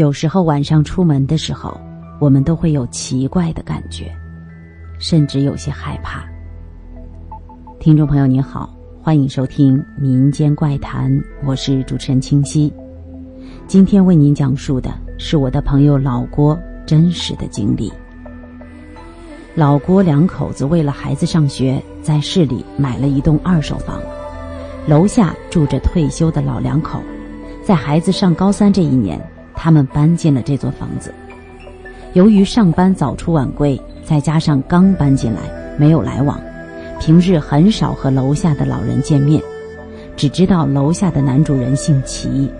有时候晚上出门的时候，我们都会有奇怪的感觉，甚至有些害怕。听众朋友您好，欢迎收听《民间怪谈》，我是主持人清溪。今天为您讲述的是我的朋友老郭真实的经历。老郭两口子为了孩子上学，在市里买了一栋二手房，楼下住着退休的老两口。在孩子上高三这一年。他们搬进了这座房子。由于上班早出晚归，再加上刚搬进来，没有来往，平日很少和楼下的老人见面，只知道楼下的男主人姓齐。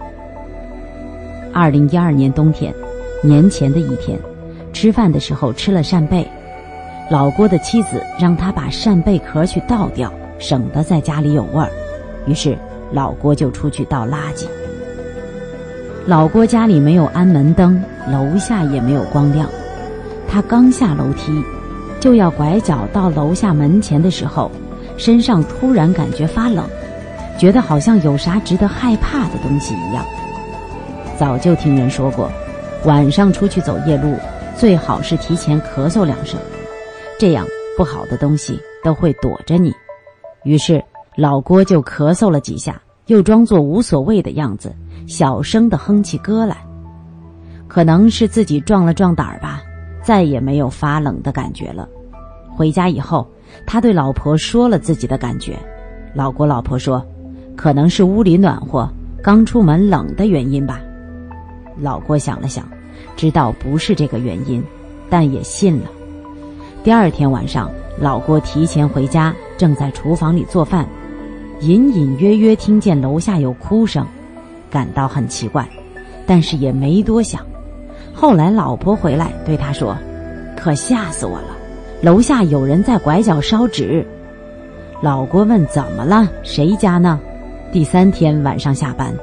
二零一二年冬天，年前的一天，吃饭的时候吃了扇贝，老郭的妻子让他把扇贝壳去倒掉，省得在家里有味儿，于是老郭就出去倒垃圾。老郭家里没有安门灯，楼下也没有光亮。他刚下楼梯，就要拐角到楼下门前的时候，身上突然感觉发冷，觉得好像有啥值得害怕的东西一样。早就听人说过，晚上出去走夜路，最好是提前咳嗽两声，这样不好的东西都会躲着你。于是老郭就咳嗽了几下，又装作无所谓的样子。小声的哼起歌来，可能是自己壮了壮胆儿吧，再也没有发冷的感觉了。回家以后，他对老婆说了自己的感觉，老郭老婆说，可能是屋里暖和，刚出门冷的原因吧。老郭想了想，知道不是这个原因，但也信了。第二天晚上，老郭提前回家，正在厨房里做饭，隐隐约约听见楼下有哭声。感到很奇怪，但是也没多想。后来老婆回来对他说：“可吓死我了，楼下有人在拐角烧纸。”老郭问：“怎么了？谁家呢？”第三天晚上下班，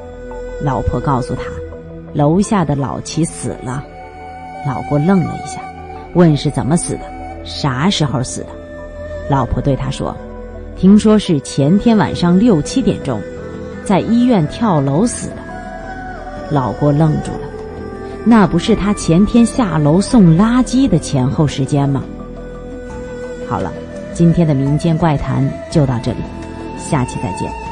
老婆告诉他：“楼下的老齐死了。”老郭愣了一下，问：“是怎么死的？啥时候死的？”老婆对他说：“听说是前天晚上六七点钟。”在医院跳楼死的，老郭愣住了。那不是他前天下楼送垃圾的前后时间吗？好了，今天的民间怪谈就到这里，下期再见。